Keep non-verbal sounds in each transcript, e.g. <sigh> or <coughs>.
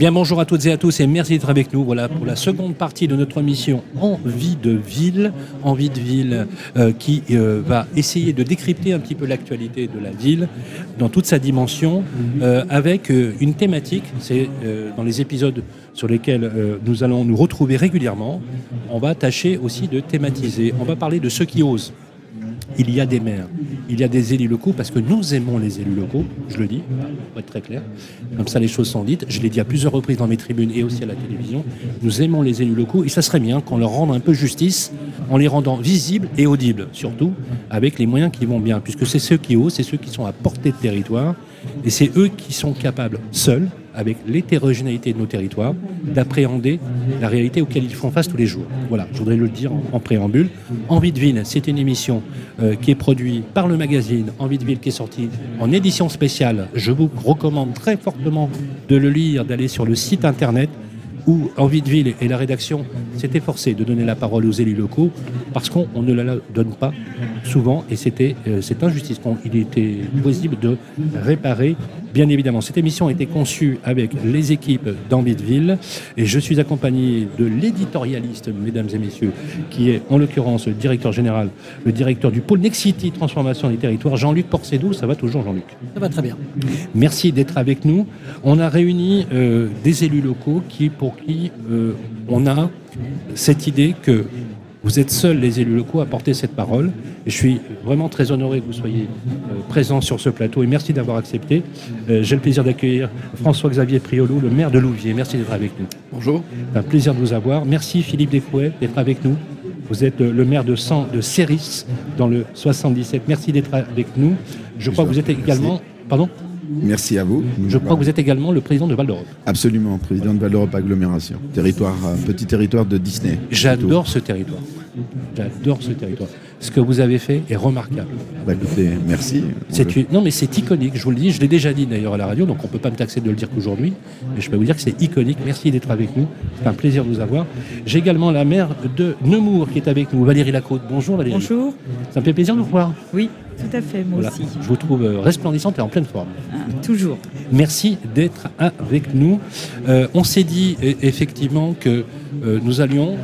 bien, bonjour à toutes et à tous et merci d'être avec nous. Voilà pour la seconde partie de notre mission Envie de ville. Envie de ville euh, qui euh, va essayer de décrypter un petit peu l'actualité de la ville dans toute sa dimension euh, avec une thématique. C'est dans les épisodes sur lesquels nous allons nous retrouver régulièrement. On va tâcher aussi de thématiser. On va parler de ceux qui osent il y a des maires, il y a des élus locaux, parce que nous aimons les élus locaux, je le dis, pour être très clair. Comme ça, les choses sont dites. Je l'ai dit à plusieurs reprises dans mes tribunes et aussi à la télévision. Nous aimons les élus locaux et ça serait bien qu'on leur rende un peu justice en les rendant visibles et audibles, surtout avec les moyens qui vont bien, puisque c'est ceux qui osent, c'est ceux qui sont à portée de territoire et c'est eux qui sont capables, seuls, avec l'hétérogénéité de nos territoires, d'appréhender la réalité auquel ils font face tous les jours. Voilà, je voudrais le dire en, préambule. Envie de ville, c'est une émission euh, qui est produite par le magazine Envie de ville qui est sortie en édition spéciale. Je vous recommande très fortement de le lire, d'aller sur le site internet où Envie de Ville et la rédaction s'étaient forcés de donner la parole aux élus locaux parce qu'on ne la donne pas souvent et c'était euh, cette injustice qu'il était possible de réparer Bien évidemment, cette émission a été conçue avec les équipes d'Envie de Ville et je suis accompagné de l'éditorialiste, mesdames et messieurs, qui est en l'occurrence le directeur général, le directeur du pôle Nexity Transformation des Territoires, Jean-Luc Porcedou. Ça va toujours, Jean-Luc? Ça va très bien. Merci d'être avec nous. On a réuni euh, des élus locaux qui, pour qui euh, on a cette idée que vous êtes seuls, les élus locaux, à porter cette parole. Et je suis vraiment très honoré que vous soyez euh, présents sur ce plateau et merci d'avoir accepté. Euh, j'ai le plaisir d'accueillir François-Xavier Priolo, le maire de Louviers. Merci d'être avec nous. Bonjour. C'est un plaisir de vous avoir. Merci Philippe Desfouet d'être avec nous. Vous êtes le maire de, de Céris dans le 77. Merci d'être avec nous. Je crois que vous êtes également... Pardon? Merci à vous. Je crois que vous êtes également le président de Val d'Europe. Absolument, président de Val d'Europe Agglomération, territoire, euh, petit territoire de Disney. J'adore ce territoire. J'adore ce territoire. Ce que vous avez fait est remarquable. Bah écoutez, merci. Non, mais c'est iconique, je vous le dis. Je l'ai déjà dit d'ailleurs à la radio, donc on ne peut pas me taxer de le dire qu'aujourd'hui. Mais je peux vous dire que c'est iconique. Merci d'être avec nous. C'est un plaisir de vous avoir. J'ai également la maire de Nemours qui est avec nous, Valérie Lacôte. Bonjour Valérie. Bonjour. Ça me fait plaisir de vous voir. Oui, tout à fait, moi aussi. Je vous trouve euh, resplendissante et en pleine forme. Ah, toujours. Merci d'être avec nous. Euh, on s'est dit e, effectivement que euh, nous allions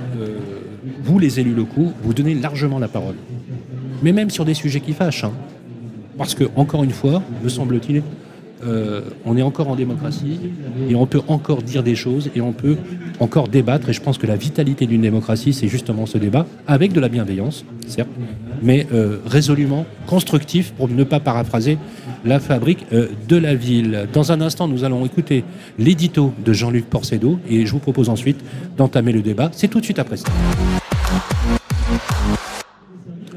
vous, les élus locaux, vous donnez largement la parole. Mais même sur des sujets qui fâchent. Hein. Parce que, encore une fois, me semble-t-il, euh, on est encore en démocratie et on peut encore dire des choses et on peut encore débattre. Et je pense que la vitalité d'une démocratie, c'est justement ce débat, avec de la bienveillance, certes, mais euh, résolument constructif, pour ne pas paraphraser la fabrique euh, de la ville. Dans un instant, nous allons écouter l'édito de Jean-Luc Porcedo et je vous propose ensuite d'entamer le débat. C'est tout de suite après ça.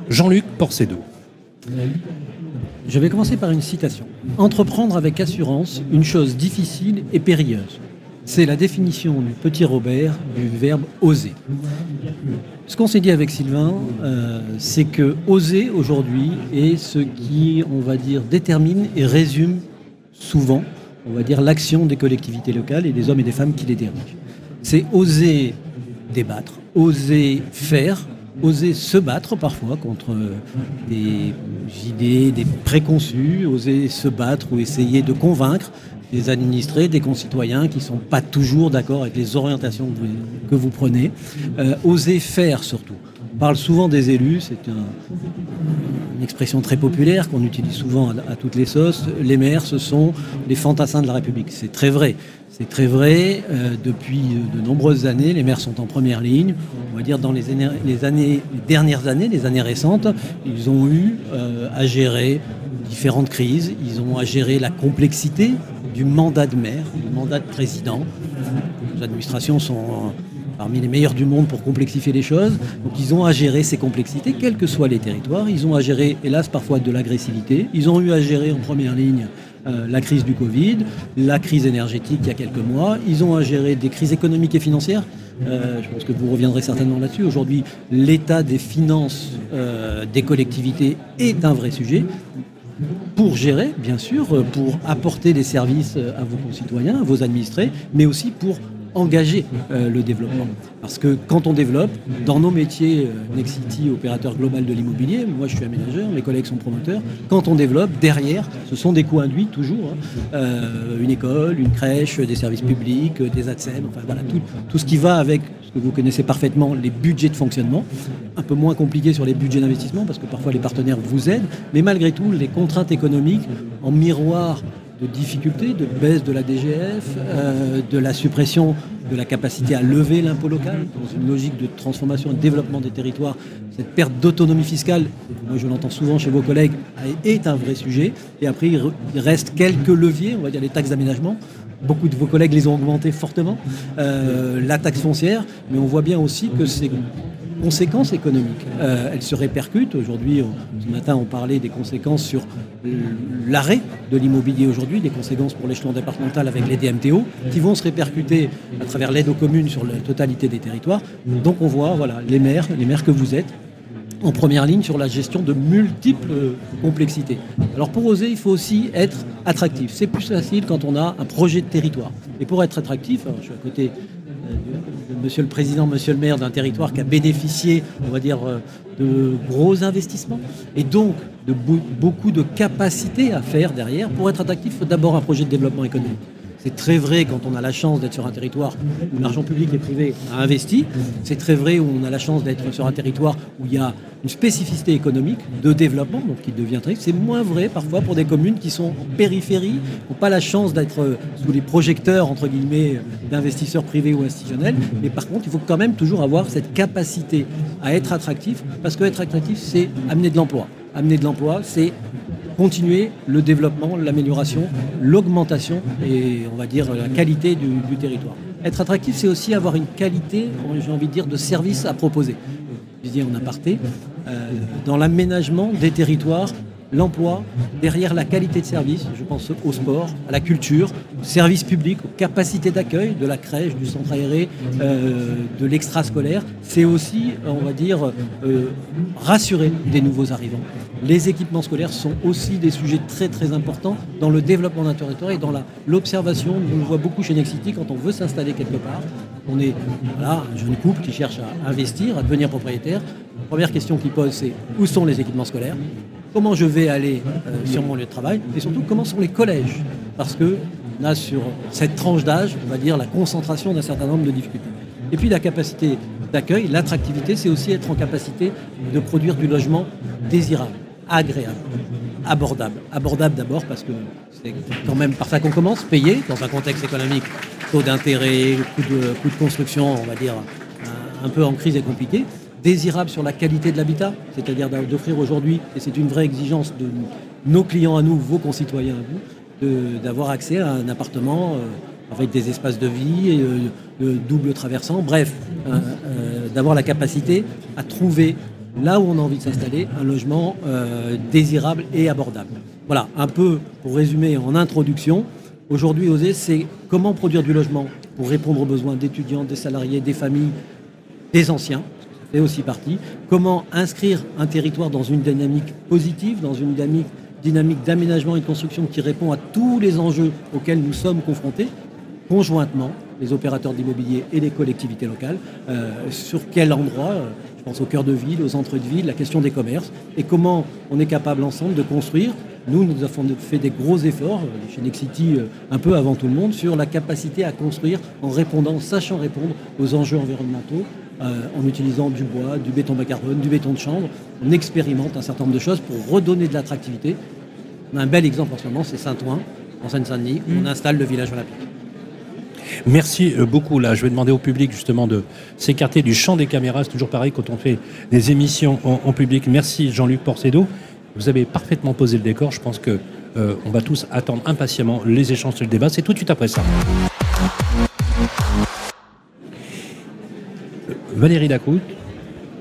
Jean-Luc Porcedo. Je vais commencer par une citation. Entreprendre avec assurance une chose difficile et périlleuse. C'est la définition du petit Robert du verbe oser. Ce qu'on s'est dit avec Sylvain, euh, c'est que oser aujourd'hui est ce qui, on va dire, détermine et résume souvent, on va dire, l'action des collectivités locales et des hommes et des femmes qui les dirigent. C'est oser débattre, oser faire, oser se battre parfois contre des idées, des préconçus, oser se battre ou essayer de convaincre des administrés, des concitoyens qui ne sont pas toujours d'accord avec les orientations que vous, prenez. Euh, oser faire surtout. Parle souvent des élus, c'est une expression très populaire qu'on utilise souvent à, toutes les sauces. Les maires, ce sont les fantassins de la République. C'est très vrai. C'est très vrai. Euh, depuis de nombreuses années, les maires sont en première ligne. On va dire dans les, années, dernières années, les années récentes, ils ont eu euh, à gérer différentes crises. Ils ont à gérer la complexité du mandat de maire, du mandat de président. Les administrations sont parmi les meilleurs du monde pour complexifier les choses. Donc ils ont à gérer ces complexités, quels que soient les territoires. Ils ont à gérer, hélas, parfois de l'agressivité. Ils ont eu à gérer en première ligne euh, la crise du Covid, la crise énergétique il y a quelques mois. Ils ont à gérer des crises économiques et financières. Euh, je pense que vous reviendrez certainement là-dessus. Aujourd'hui, l'état des finances euh, des collectivités est un vrai sujet pour gérer, bien sûr, pour apporter des services à vos concitoyens, à vos administrés, mais aussi pour engager euh, le développement. Parce que quand on développe, dans nos métiers, euh, Nexity, opérateur global de l'immobilier, moi je suis aménageur, mes collègues sont promoteurs, quand on développe, derrière, ce sont des coûts induits toujours, hein. euh, une école, une crèche, des services publics, des ADSEM, enfin voilà, tout, tout ce qui va avec ce que vous connaissez parfaitement, les budgets de fonctionnement, un peu moins compliqué sur les budgets d'investissement, parce que parfois les partenaires vous aident, mais malgré tout, les contraintes économiques en miroir de difficultés, de baisse de la DGF, euh, de la suppression de la capacité à lever l'impôt local, dans une logique de transformation et de développement des territoires. Cette perte d'autonomie fiscale, moi je l'entends souvent chez vos collègues, est un vrai sujet. Et après, il reste quelques leviers, on va dire les taxes d'aménagement, Beaucoup de vos collègues les ont augmentés fortement. Euh, la taxe foncière, mais on voit bien aussi que c'est conséquences économiques. Euh, elles se répercutent. Aujourd'hui, ce matin, on parlait des conséquences sur l'arrêt de l'immobilier aujourd'hui, des conséquences pour l'échelon départemental avec les DMTO, qui vont se répercuter à travers l'aide aux communes sur la totalité des territoires. Donc on voit voilà, les maires, les maires que vous êtes, en première ligne sur la gestion de multiples complexités. Alors pour oser, il faut aussi être attractif. C'est plus facile quand on a un projet de territoire. Et pour être attractif, je suis à côté monsieur le président, monsieur le maire d'un territoire qui a bénéficié, on va dire, euh, de gros investissements et donc de beaucoup de capacités à faire derrière. Pour être attractif, faut d'abord un projet de développement économique. C'est très vrai quand on a la chance d'être sur un territoire où l'argent public et privé a investi. C'est très vrai où on a la chance d'être sur un territoire où il y a une spécificité économique de développement, donc qui devient très. C'est moins vrai parfois pour des communes qui sont en périphérie, qui n'ont pas la chance d'être sous les projecteurs entre guillemets d'investisseurs privés ou institutionnels. Mais par contre, il faut quand même toujours avoir cette capacité à être attractif, parce que être attractif, c'est amener de l'emploi. Amener de l'emploi, c'est continuer le développement, l'amélioration, l'augmentation et on va dire la qualité du, territoire. Être attractif, c'est aussi avoir une qualité, j'ai envie de dire, de service à proposer. Je dis en aparté, euh, dans l'aménagement des territoires l'emploi, derrière la qualité de service, je pense au sport, à la culture, au service public, aux capacités d'accueil de la crèche, du centre aéré, euh, de l'extrascolaire, c'est aussi, on va dire, euh, rassurer des nouveaux arrivants. Les équipements scolaires sont aussi des sujets très très importants dans le développement d'un territoire et dans l'observation. On le voit beaucoup chez Nexity quand on veut s'installer quelque part. On est là, un jeune couple qui cherche à investir, à devenir propriétaire. La première question qu'il pose, c'est où sont les équipements scolaires? Comment je vais aller euh, sur mon lieu de travail? Et surtout comment sont les collèges? Parce que on a sur cette tranche d'âge, on va dire, la concentration d'un certain nombre de difficultés. Et puis la capacité d'accueil, l'attractivité, c'est aussi être en capacité de produire du logement désirable, agréable, abordable. Abordable d'abord parce que c'est quand même par ça qu'on commence, payer dans un contexte économique, taux d'intérêt, coût de, de construction, on va dire, un peu en crise et compliqué désirable sur la qualité de l'habitat, c'est-à-dire d'offrir aujourd'hui, et c'est une vraie exigence de nos clients à nous, vos concitoyens à vous, d'avoir accès à un appartement euh, avec des espaces de vie, euh, de double traversant, bref, euh, d'avoir la capacité à trouver là où on a envie de s'installer un logement désirable et abordable. Voilà, un peu pour résumer en introduction, aujourd'hui OSE, c'est comment produire du logement pour répondre aux besoins d'étudiants, des salariés, des familles, des anciens, fait aussi partie. Comment inscrire un territoire dans une dynamique positive, dans une dynamique, dynamique d'aménagement et de construction qui répond à tous les enjeux auxquels nous sommes confrontés, conjointement, les opérateurs d'immobilier et les collectivités locales, euh, sur quel endroit, euh, je pense au cœur de ville, aux entrées de ville, la question des commerces, et comment on est capable ensemble de construire nous, nous avons fait des gros efforts, euh, chez Nexity un peu avant tout le monde, sur la capacité à construire en répondant, sachant répondre aux enjeux environnementaux, euh, en utilisant du bois, du béton bas carbone, du béton de chambre. On expérimente un certain nombre de choses pour redonner de l'attractivité. On a un bel exemple en ce moment, c'est Saint-Ouen, en Seine-Saint-Denis, où on mm. installe le village olympique. Merci euh, beaucoup. Là, je vais demander au public justement de s'écarter du champ des caméras. C'est toujours pareil quand on fait des émissions en, public. Merci Jean-Luc Porcedo. Vous avez parfaitement posé le décor. Je pense que euh, on va tous attendre impatiemment les échanges sur le débat. C'est tout de suite après ça. Valérie Lacroute,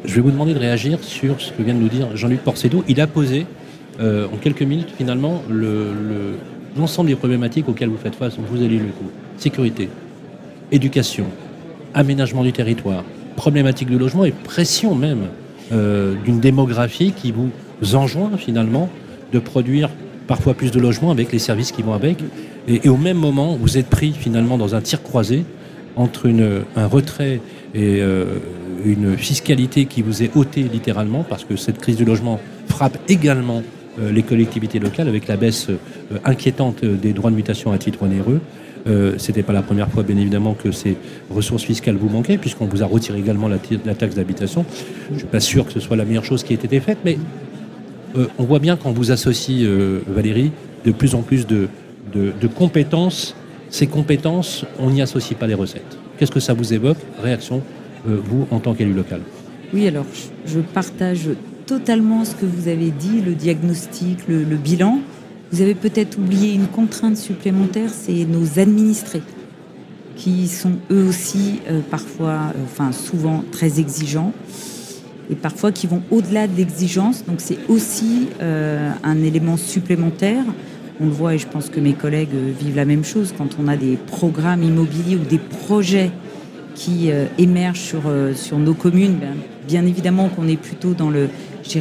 je vais vous demander de réagir sur ce que vient de nous dire Jean-Luc Porcedo. Il a posé euh, en quelques minutes finalement l'ensemble des problématiques auxquelles vous faites face, vous allez le coup. Sécurité, éducation, aménagement du territoire, problématique du logement et pression même euh, d'une démographie qui vous enjoint finalement de produire parfois plus de logements avec les services qui vont avec. Et, au même moment, vous êtes pris finalement dans un tir croisé entre un retrait et euh, une fiscalité qui vous est ôtée littéralement, parce que cette crise du logement frappe également euh, les collectivités locales avec la baisse euh, inquiétante des droits de mutation à titre onéreux. C'était pas la première fois, bien évidemment, que ces ressources fiscales vous manquaient, puisqu'on vous a retiré également la, la taxe d'habitation. Je suis pas sûr que ce soit la meilleure chose qui ait été faite, mais on voit bien qu'on vous associe, euh, Valérie, de plus en plus de, compétences. Ces compétences, on n'y associe pas les recettes. Qu'est-ce que ça vous évoque Réaction, euh, vous, en tant qu'élu local? Oui, alors je partage totalement ce que vous avez dit, le diagnostic, le, bilan. Vous avez peut-être oublié une contrainte supplémentaire, c'est nos administrés, qui sont eux aussi euh, parfois, euh, enfin souvent très exigeants, et parfois qui vont au-delà de l'exigence. Donc c'est aussi euh, un élément supplémentaire. On le voit et je pense que mes collègues euh, vivent la même chose quand on a des programmes immobiliers ou des projets qui euh, émergent sur, sur nos communes. Ben, bien évidemment qu'on est plutôt dans le,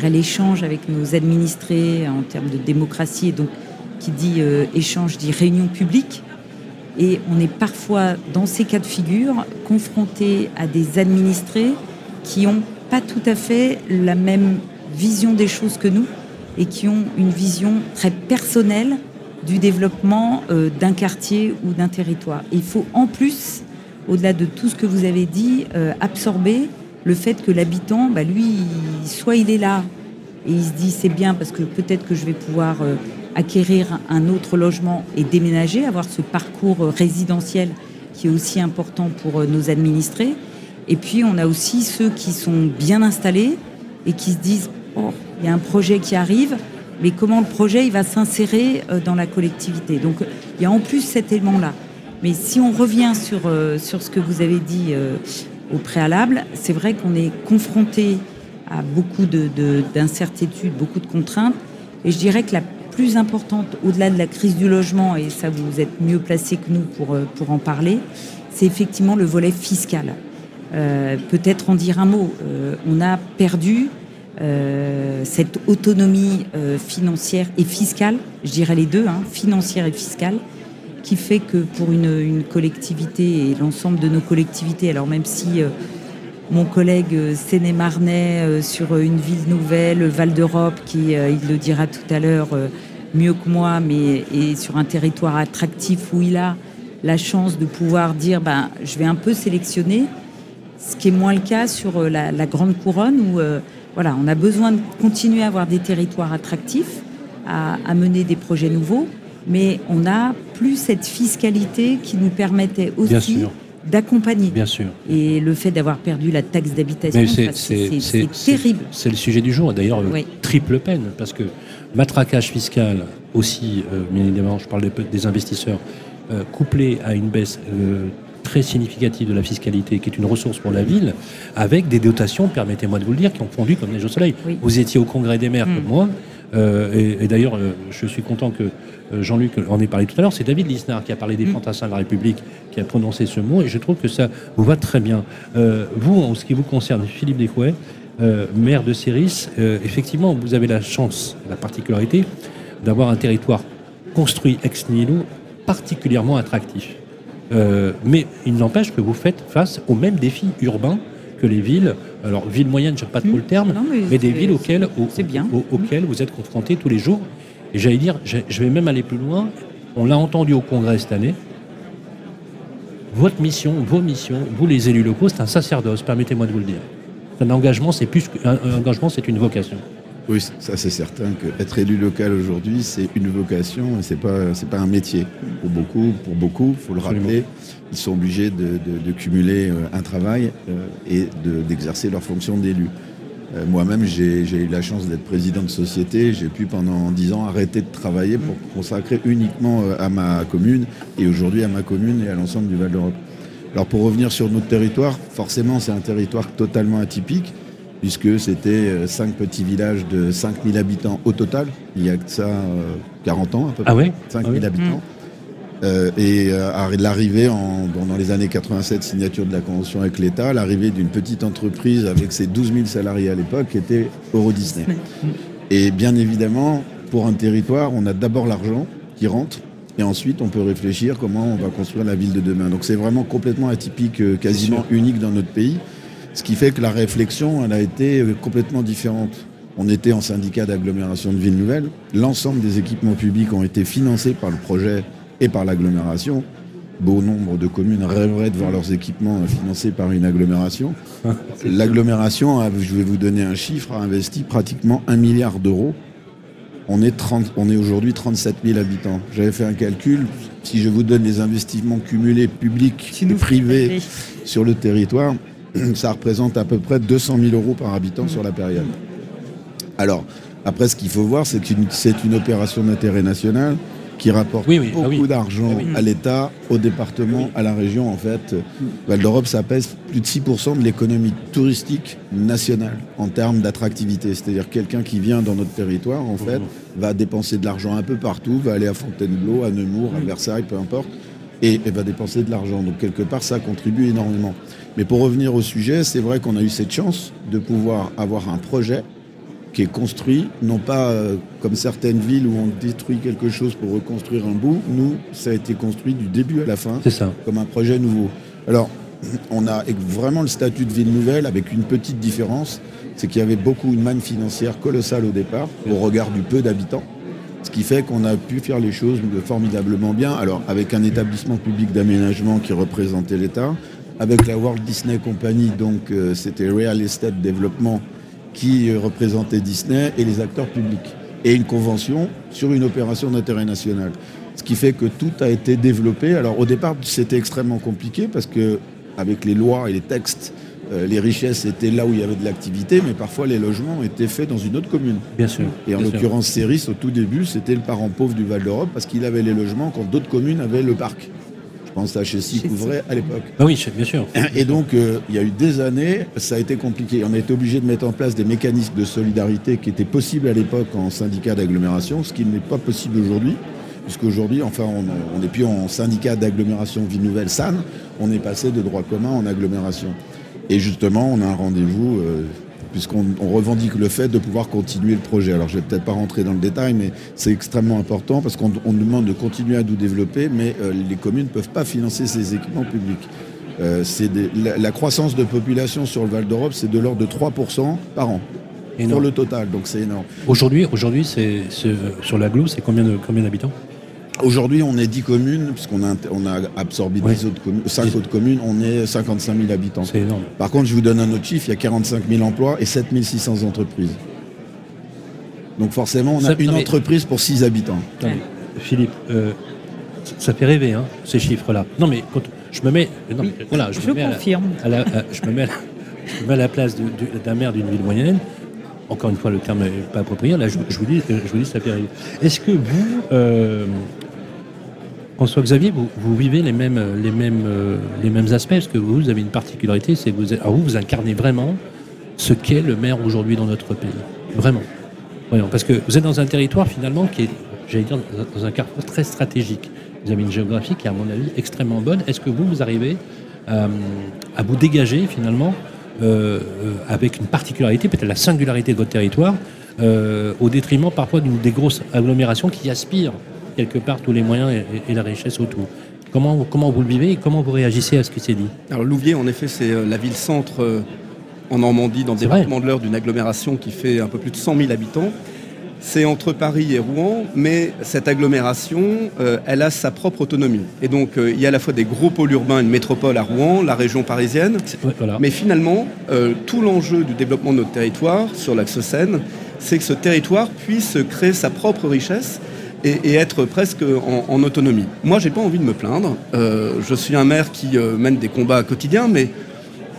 l'échange avec nos administrés en termes de démocratie et donc qui dit échange dit réunion publique. Et on est parfois dans ces cas de figure confronté à des administrés qui ont pas tout à fait la même vision des choses que nous et qui ont une vision très personnelle du développement euh, d'un quartier ou d'un territoire. Il faut en plus, au-delà de tout ce que vous avez dit, euh, absorber le fait que l'habitant, bah, lui, soit il est là et il se dit c'est bien parce que peut-être que je vais pouvoir euh, acquérir un autre logement et déménager, avoir ce parcours résidentiel qui est aussi important pour nos administrés. Et puis on a aussi ceux qui sont bien installés et qui se disent oh, il y a un projet qui arrive, mais comment le projet il va s'insérer euh, dans la collectivité. Donc il y a en plus cet élément-là. Mais si on revient sur, euh, sur ce que vous avez dit euh, au préalable, c'est vrai qu'on est confronté à beaucoup de- de- d'incertitudes, beaucoup de contraintes. Et je dirais que la plus importante, au-delà de la crise du logement, et ça vous êtes mieux placé que nous pour, pour en parler, c'est effectivement le volet fiscal. Euh, Peut-être en dire un mot. Euh, on a perdu euh, cette autonomie financière et fiscale, je dirais les deux, hein, financière et fiscale, qui fait que pour une, collectivité et l'ensemble de nos collectivités, alors même si mon collègue Séné-Marnais sur une ville nouvelle, Val d'Europe, qui, il le dira tout à l'heure mieux que moi, mais est sur un territoire attractif où il a la chance de pouvoir dire ben, je vais un peu sélectionner, ce qui est moins le cas sur euh, la, la Grande Couronne où euh, voilà, on a besoin de continuer à avoir des territoires attractifs, à, à mener des projets nouveaux, mais on n'a plus cette fiscalité qui nous permettait aussi d'accompagner. Bien sûr. Et le fait d'avoir perdu la taxe d'habitation, c'est- terrible. C'est le sujet du jour, et d'ailleurs, euh, Oui. triple peine, parce que matraquage fiscal aussi, euh, bien évidemment, je parle des, des investisseurs, euh, couplé à une baisse très significative de la fiscalité, qui est une ressource pour la ville, avec des dotations, permettez-moi de vous le dire, qui ont fondu comme neige au soleil. Oui. Vous étiez au congrès des maires Mm. comme moi, euh, et, et d'ailleurs, euh, je suis content que euh, Jean-Luc en ait parlé tout à l'heure. C'est David Lisnard qui a parlé des Mm. fantassins de la République, qui a prononcé ce mot, et je trouve que ça vous va très bien. Vous, en ce qui vous concerne, Philippe Descouet, maire de Céris, euh, effectivement, vous avez la chance, la particularité d'avoir un territoire construit ex nihilo particulièrement attractif. Euh, mais il n'empêche que vous faites face aux mêmes défis urbains que les villes. Alors, villes moyennes, je n'aime pas trop le terme, Non, mais mais des villes auxquelles, bien. vous êtes confrontés tous les jours. Et j'allais dire, je vais même aller plus loin. On l'a entendu au Congrès cette année. Votre mission, vos missions, vous les élus locaux, c'est un sacerdoce, permettez-moi de vous le dire. Un engagement, c'est plus qu'un un engagement, c'est une vocation. Oui, ça c'est certain que être élu local aujourd'hui, c'est une vocation et c'est pas c'est pas un métier. Pour beaucoup, pour beaucoup, faut le Absolument. rappeler, ils sont obligés de, de- de cumuler euh, un travail euh, et de- d'exercer leur fonction d'élu. Euh, Moi-même, j'ai eu la chance d'être président de société. J'ai pu pendant dix ans arrêter de travailler pour consacrer uniquement à ma commune et aujourd'hui à ma commune et à l'ensemble du Val d'Europe. Alors pour revenir sur notre territoire, forcément c'est un territoire totalement atypique puisque c'était euh, cinq petits villages de 5000 habitants au total. Il y a que ça euh, 40 ans à peu près. Ah ouais 5000 Ah oui. habitants. Euh, et euh, à l'arrivée en- dans, dans les années 87, signature de la convention avec l'État, l'arrivée d'une petite entreprise avec ses 12 000 salariés à l'époque qui était Euro Disney. Et bien évidemment, pour un territoire, on a d'abord l'argent qui rentre et ensuite on peut réfléchir comment on va construire la ville de demain. Donc c'est vraiment complètement atypique, euh, quasiment unique dans notre pays, ce qui fait que la réflexion, elle a été euh, complètement différente. On était en syndicat d'agglomération de ville nouvelle, l'ensemble des équipements publics ont été financés par le projet et par l'agglomération. Beau nombre de communes rêveraient de voir leurs équipements financés par une agglomération. <laughs> L'agglomération, je vais vous donner un chiffre, a investi pratiquement un milliard d'euros on est, on est aujourd'hui 37 000 habitants. J'avais fait un calcul. Si je vous donne les investissements cumulés publics et privés sur le territoire, <clears throat> ça représente à peu près 200 000 euros par habitant sur la période. Alors, après, ce qu'il faut voir, c'est c'est une opération d'intérêt national qui rapporte ah beaucoup d'argent ah à l'État, au département, à la région. En fait, Val d'Europe, ça pèse plus de 6% de l'économie touristique nationale en termes d'attractivité. C'est-à-dire quelqu'un qui vient dans notre territoire, en fait, va dépenser de l'argent un peu partout, va aller à Fontainebleau, à Nemours, à Versailles, peu importe, et, et va dépenser de l'argent. Donc quelque part, ça contribue énormément. Mais pour revenir au sujet, c'est vrai qu'on a eu cette chance de pouvoir avoir un projet qui est construit, non pas euh, comme certaines villes où on détruit quelque chose pour reconstruire un bout. Nous, ça a été construit du début à la fin, ça. comme un projet nouveau. Alors, on a vraiment le statut de ville nouvelle avec une petite différence, c'est qu'il y avait beaucoup une manne financière colossale au départ, au regard du peu d'habitants. Ce qui fait qu'on a pu faire les choses formidablement bien. Alors, avec un établissement public d'aménagement qui représentait l'État, avec la Walt Disney Company, donc euh, c'était Real Estate Development, qui représentait Disney et les acteurs publics. Et une convention sur une opération d'intérêt national. Ce qui fait que tout a été développé. Alors au départ, c'était extrêmement compliqué parce que avec les lois et les textes, euh, les richesses étaient là où il y avait de l'activité, mais parfois les logements étaient faits dans une autre commune. Bien sûr. Et en l'occurrence, Céris, au tout début, c'était le parent pauvre du Val d'Europe parce qu'il avait les logements quand d'autres communes avaient le parc pense à chez Couvray à l'époque. Ah oui, bien sûr. Et donc, euh, il y a eu des années, ça a été compliqué. On a été obligé de mettre en place des mécanismes de solidarité qui étaient possibles à l'époque en syndicat d'agglomération, ce qui n'est pas possible aujourd'hui. Puisqu'aujourd'hui, enfin, on n'est plus en syndicat d'agglomération Ville Nouvelle SAN, on est passé de droit commun en agglomération. Et justement, on a un rendez-vous euh, puisqu'on revendique le fait de pouvoir continuer le projet. Alors je ne vais peut-être pas rentrer dans le détail, mais c'est extrêmement important parce qu'on demande de continuer à nous développer, mais euh, les communes ne peuvent pas financer ces équipements publics. Euh, la, croissance de population sur le Val d'Europe, c'est de l'ordre de 3% par an. Sur le total, donc c'est énorme. Aujourd'hui, aujourd'hui c'est, sur l'agglo, c'est combien, combien d'habitants? Aujourd'hui, on est 10 communes, puisqu'on a, on a absorbé 5 autres communes, on est 55 000 habitants. C'est énorme. Par contre, je vous donne un autre chiffre, il y a 45 000 emplois et 7 600 entreprises. Donc forcément, on a une entreprise pour 6 habitants. Philippe, euh, ça fait rêver, hein, ces chiffres-là. Non, mais quand je me mets... voilà, je, confirme. je, me mets à la, place d'un maire d'une ville moyenne encore une fois, le terme n'est pas approprié. Là, je, vous dis, je vous dis, ça fait rêver. Est-ce que vous, euh, François Xavier, vous, vivez les mêmes, mêmes, euh, les mêmes aspects, parce que vous, avez une particularité, c'est que vous, vous, vous incarnez vraiment ce qu'est le maire aujourd'hui dans notre pays. Vraiment. Parce que vous êtes dans un territoire finalement qui est, j'allais dire, dans un carrefour très stratégique. Vous avez une géographie qui est, à mon avis, extrêmement bonne. Est-ce que vous, vous arrivez euh, à vous dégager finalement euh, avec une particularité, peut-être la singularité de votre territoire, au détriment parfois des grosses agglomérations qui aspirent quelque part tous les moyens et, la richesse autour. Comment, comment vous le vivez et comment vous réagissez à ce qui s'est dit? Alors Louviers, en effet, c'est euh, la ville-centre euh, en Normandie, dans le département de l'Eure, d'une agglomération qui fait un peu plus de 100 000 habitants. C'est entre Paris et Rouen, mais cette agglomération, euh, elle a sa propre autonomie. Et donc, il y a à la fois des gros pôles urbains, une métropole à Rouen, la région parisienne. Mais finalement, tout l'enjeu du développement de notre territoire sur l'axe Seine, c'est que ce territoire puisse créer sa propre richesse et, être presque en, autonomie. Moi, j'ai pas envie de me plaindre. Euh, je suis un maire qui euh, mène des combats quotidiens, mais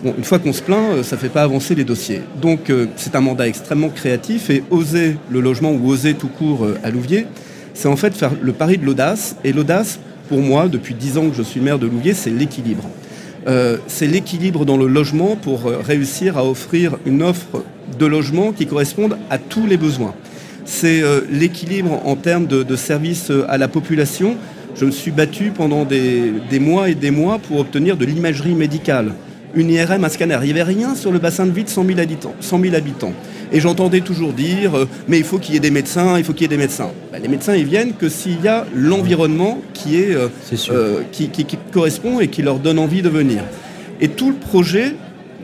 une fois qu'on se plaint, euh, ça fait pas avancer les dossiers. Donc, c'est un mandat extrêmement créatif et oser le logement ou oser tout court à Louviers, c'est en fait faire le pari de l'audace. Et l'audace, pour moi, depuis dix ans que je suis maire de Louviers, c'est l'équilibre. c'est l'équilibre dans le logement pour réussir à offrir une offre de logement qui corresponde à tous les besoins c'est euh, l'équilibre en termes de, services euh, à la population. Je me suis battu pendant des, mois et des mois pour obtenir de l'imagerie médicale une IRM, un scanner. Il n'y avait rien sur le bassin de vie de 100 000 habitants. 100 000 habitants. Et j'entendais toujours dire, euh, mais il faut qu'il y ait des médecins, il faut qu'il y ait des médecins. Ben, les médecins, ils viennent que s'il y a l'environnement qui, est, euh, euh, qui, correspond et qui leur donne envie de venir. Et tout le projet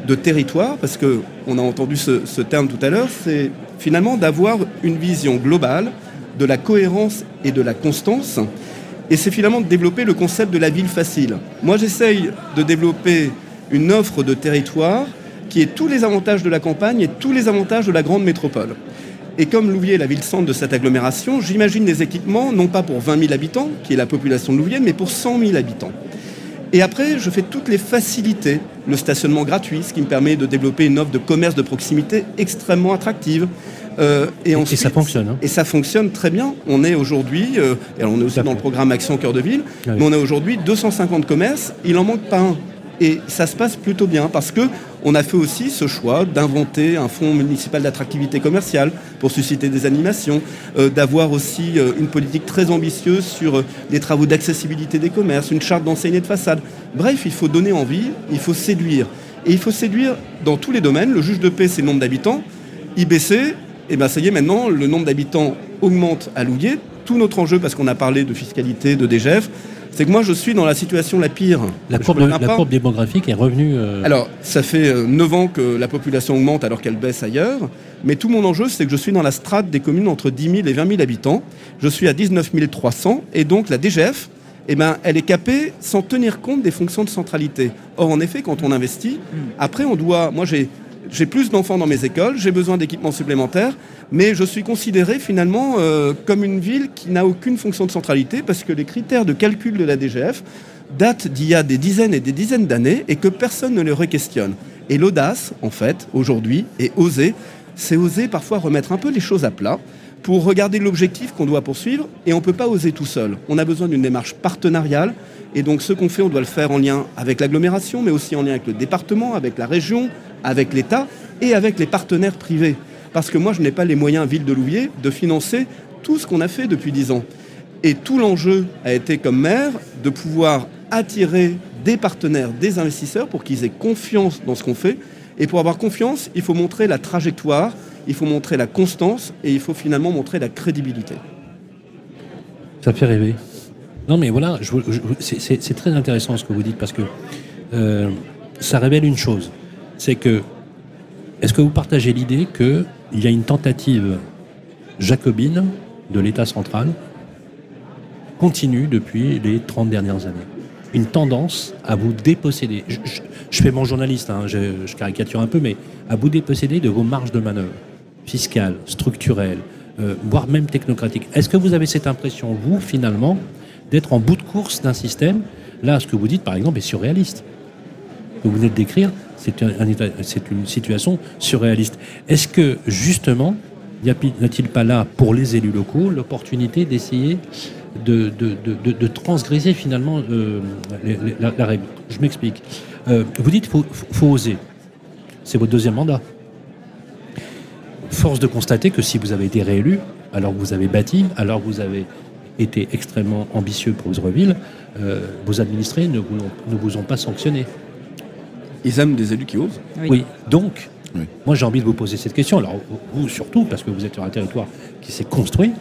de territoire, parce qu'on a entendu ce, terme tout à l'heure, c'est finalement d'avoir une vision globale de la cohérence et de la constance. Et c'est finalement de développer le concept de la ville facile. Moi, j'essaye de développer une offre de territoire qui est tous les avantages de la campagne et tous les avantages de la grande métropole. Et comme Louviers est la ville-centre de cette agglomération, j'imagine des équipements, non pas pour 20 000 habitants, qui est la population de Louviers, mais pour 100 000 habitants. Et après, je fais toutes les facilités, le stationnement gratuit, ce qui me permet de développer une offre de commerce de proximité extrêmement attractive. Euh, et, ça fonctionne. Hein. Et ça fonctionne très bien. On est aujourd'hui, euh, et on est aussi dans le programme Action Cœur de Ville, ah mais on a aujourd'hui 250 commerces, il n'en manque pas un. Et ça se passe plutôt bien parce que on a fait aussi ce choix d'inventer un fonds municipal d'attractivité commerciale pour susciter des animations, euh, d'avoir aussi euh, une politique très ambitieuse sur euh, les travaux d'accessibilité des commerces, une charte d'enseigner de façade. Bref, il faut donner envie, il faut séduire. Et il faut séduire dans tous les domaines. Le juge de paix, c'est le nombre d'habitants. IBC, et eh ben ça y est, maintenant, le nombre d'habitants augmente à Louviers. Tout notre enjeu, parce qu'on a parlé de fiscalité, de DGF, c'est que moi je suis dans la situation la pire. La courbe, démographique est revenue. Euh, alors, ça fait 9 euh, ans que la population augmente alors qu'elle baisse ailleurs. Mais tout mon enjeu, c'est que je suis dans la strate des communes entre 10 000 et 20 000 habitants. Je suis à 19 300 et donc la DGF, eh ben, elle est capée sans tenir compte des fonctions de centralité. Or, en effet, quand on investit, après, on doit. Moi, j'ai j'ai plus d'enfants dans mes écoles, j'ai besoin d'équipements supplémentaires, mais je suis considéré finalement euh, comme une ville qui n'a aucune fonction de centralité parce que les critères de calcul de la DGF datent d'il y a des dizaines et des dizaines d'années et que personne ne les re-questionne. Et l'audace, en fait, aujourd'hui, est oser, c'est oser parfois remettre un peu les choses à plat pour regarder l'objectif qu'on doit poursuivre et on ne peut pas oser tout seul. On a besoin d'une démarche partenariale et donc ce qu'on fait, on doit le faire en lien avec l'agglomération, mais aussi en lien avec le département, avec la région, avec l'État et avec les partenaires privés. Parce que moi, je n'ai pas les moyens, ville de Louviers, de financer tout ce qu'on a fait depuis dix ans. Et tout l'enjeu a été, comme maire, de pouvoir attirer des partenaires, des investisseurs pour qu'ils aient confiance dans ce qu'on fait. Et pour avoir confiance, il faut montrer la trajectoire, il faut montrer la constance et il faut finalement montrer la crédibilité. Ça fait rêver. Non mais voilà, c'est très intéressant ce que vous dites parce que euh, ça révèle une chose c'est que, est-ce que vous partagez l'idée qu'il y a une tentative jacobine de l'État central continue depuis les 30 dernières années? Une tendance à vous déposséder, je, fais mon journaliste, hein, je, caricature un peu, mais à vous déposséder de vos marges de manœuvre fiscales, structurelles, euh, voire même technocratiques. Est-ce que vous avez cette impression, vous, finalement, d'être en bout de course d'un système? Là, ce que vous dites, par exemple, est surréaliste. Que vous venez de décrire, c'est une situation surréaliste. Est-ce que justement, n'y a-t-il pas là pour les élus locaux l'opportunité d'essayer de, de, transgresser finalement euh, la, règle? Je m'explique. Euh, vous dites qu'il faut, oser. C'est votre deuxième mandat. Force de constater que si vous avez été réélu, alors que vous avez bâti, alors que vous avez été extrêmement ambitieux pour Osreville, euh, vos administrés ne vous, ne vous ont pas sanctionné. Ils aiment des élus qui osent. Oui, donc, moi j'ai envie de vous poser cette question. Alors, vous surtout, parce que vous êtes sur un territoire qui s'est construit.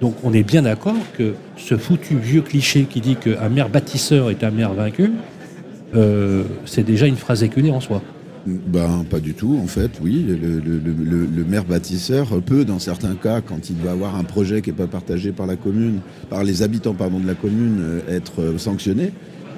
Donc, on est bien d'accord que ce foutu vieux cliché qui dit qu'un maire bâtisseur est un maire vaincu, euh, c'est déjà une phrase éculée en soi. Ben, pas du tout, en fait, oui. Le, maire bâtisseur peut, dans certains cas, quand il va avoir un projet qui n'est pas partagé par la commune, par les habitants pardon, de la commune, euh, être euh, sanctionné.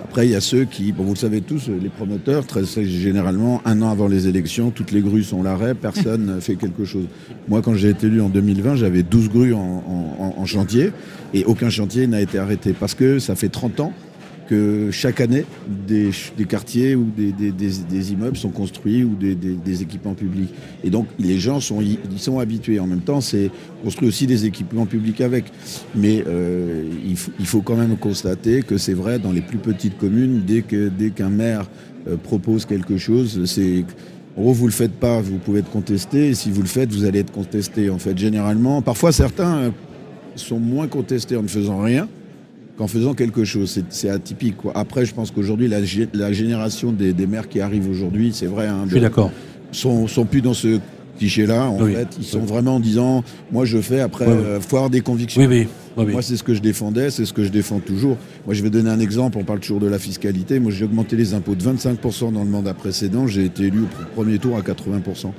Après, il y a ceux qui, bon, vous le savez tous, les promoteurs, très, généralement, un an avant les élections, toutes les grues sont l'arrêt, personne <laughs> fait quelque chose. Moi, quand j'ai été élu en 2020, j'avais 12 grues en chantier et aucun chantier n'a été arrêté parce que ça fait 30 ans que chaque année, des, quartiers ou des, immeubles sont construits ou des, équipements publics. Et donc, les gens sont, ils sont habitués. En même temps, c'est construit aussi des équipements publics avec. Mais euh, il, faut quand même constater que c'est vrai dans les plus petites communes, dès qu'un dès maire euh, propose quelque chose, c'est... En gros, vous le faites pas, vous pouvez être contesté. Si vous le faites, vous allez être contesté. En fait, généralement, parfois certains sont moins contestés en ne faisant rien qu'en faisant quelque chose. C'est atypique. Quoi. Après, je pense qu'aujourd'hui, la, la, génération des, des, maires qui arrivent aujourd'hui, c'est vrai. Hein, je suis d'accord. Sont, sont plus dans ce cliché-là. En fait, ils sont vraiment en disant, moi je fais après, euh, avoir des convictions. Oui, oui. Moi, c'est ce que je défendais, c'est ce que je défends toujours. Moi, je vais donner un exemple. On parle toujours de la fiscalité. Moi, j'ai augmenté les impôts de 25% dans le mandat précédent. J'ai été élu au premier tour à 80%.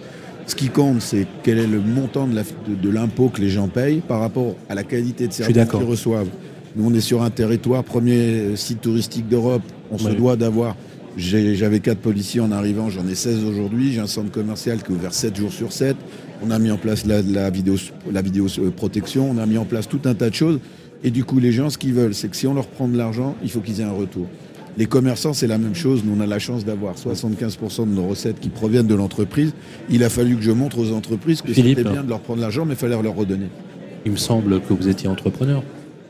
Ce qui compte, c'est quel est le montant de l'impôt que les gens payent par rapport à la qualité de service qu'ils reçoivent. Nous, on est sur un territoire, premier site touristique d'Europe. On se doit d'avoir. J'avais quatre policiers en arrivant, j'en ai 16 aujourd'hui. J'ai un centre commercial qui est ouvert 7 jours sur 7. On a mis en place la, la, vidéo, la vidéo euh, protection, on a mis en place tout un tas de choses. Et du coup, les gens, ce qu'ils veulent, c'est que si on leur prend de l'argent, il faut qu'ils aient un retour. Les commerçants, c'est la même chose. Nous, on a la chance d'avoir 75% de nos recettes qui proviennent de l'entreprise. Il a fallu que je montre aux entreprises que c'était bien de leur prendre l'argent, mais il fallait leur redonner. Il me semble que vous étiez entrepreneur.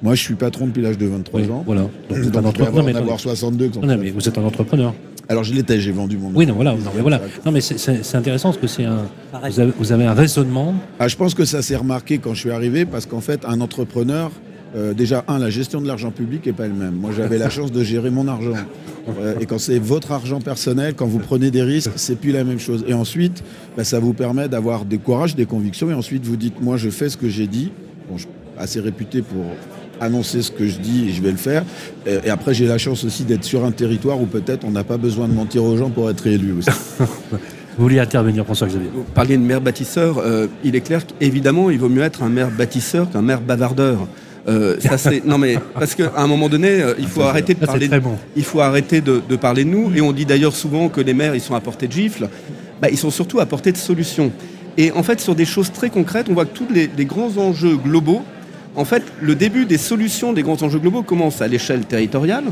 Moi, je suis patron depuis l'âge de 23 ans. Voilà. Donc, vous êtes un entrepreneur. Mais avoir 62. Non, mais vous êtes un entrepreneur. Alors, je l'étais, j'ai vendu mon. Oui, non, voilà. Non, mais, voilà. non, mais c'est intéressant parce que c'est un. Vous avez, vous avez, un raisonnement. Ah, je pense que ça s'est remarqué quand je suis arrivé parce qu'en fait, un entrepreneur, euh, déjà, un, la gestion de l'argent public n'est pas elle même. Moi, j'avais la chance de gérer mon argent. Euh, et quand c'est votre argent personnel, quand vous prenez des risques, c'est plus la même chose. Et ensuite, bah, ça vous permet d'avoir des courages, des convictions. Et ensuite, vous dites, moi, je fais ce que j'ai dit. Bon, je suis assez réputé pour annoncer ce que je dis et je vais le faire. Et, après, j'ai la chance aussi d'être sur un territoire où peut-être on n'a pas besoin de mentir aux gens pour être élu aussi. <laughs> Vous vouliez intervenir, François-Xavier Vous parliez de maire bâtisseur. Euh, il est clair qu'évidemment, il vaut mieux être un maire bâtisseur qu'un maire bavardeur. Euh, ça c'est <laughs> non mais parce qu'à un moment donné euh, il faut arrêter de parler de, il faut arrêter de, parler de nous et on dit d'ailleurs souvent que les maires ils sont à portée de gifle bah, ils sont surtout à portée de solutions et en fait sur des choses très concrètes on voit que tous les grands enjeux globaux en fait, le début des solutions des grands enjeux globaux commence à l'échelle territoriale.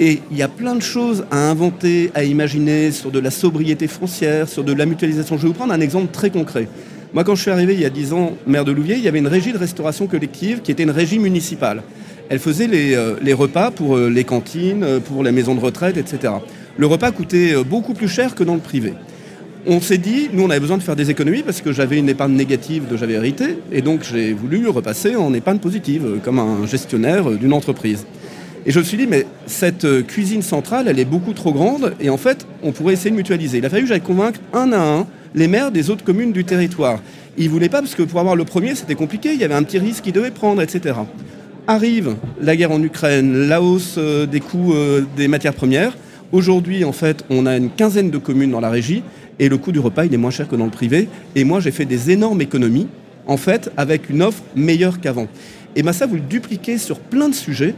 Et il y a plein de choses à inventer, à imaginer sur de la sobriété foncière, sur de la mutualisation. Je vais vous prendre un exemple très concret. Moi, quand je suis arrivé il y a 10 ans maire de Louviers, il y avait une régie de restauration collective qui était une régie municipale. Elle faisait les, euh, repas pour euh, les cantines, euh, pour les maisons de retraite, etc. Le repas coûtait beaucoup plus cher que dans le privé on s'est dit, nous on avait besoin de faire des économies parce que j'avais une épargne négative de j'avais hérité, et donc j'ai voulu repasser en épargne positive, euh, comme un gestionnaire euh, d'une entreprise. Et je me suis dit, mais cette euh, cuisine centrale, elle est beaucoup trop grande, et en fait, on pourrait essayer de mutualiser. Il a fallu que j'aille convaincre un à un les maires des autres communes du territoire. Ils ne voulaient pas parce que pour avoir le premier, c'était compliqué, il y avait un petit risque qu'ils devaient prendre, etc. Arrive la guerre en Ukraine, la hausse des coûts des matières premières. Aujourd'hui, en fait, on a une quinzaine de communes dans la régie et le coût du repas, il est moins cher que dans le privé. Et moi, j'ai fait des énormes économies, en fait, avec une offre meilleure qu'avant. Et bien ça, vous le dupliquez sur plein de sujets.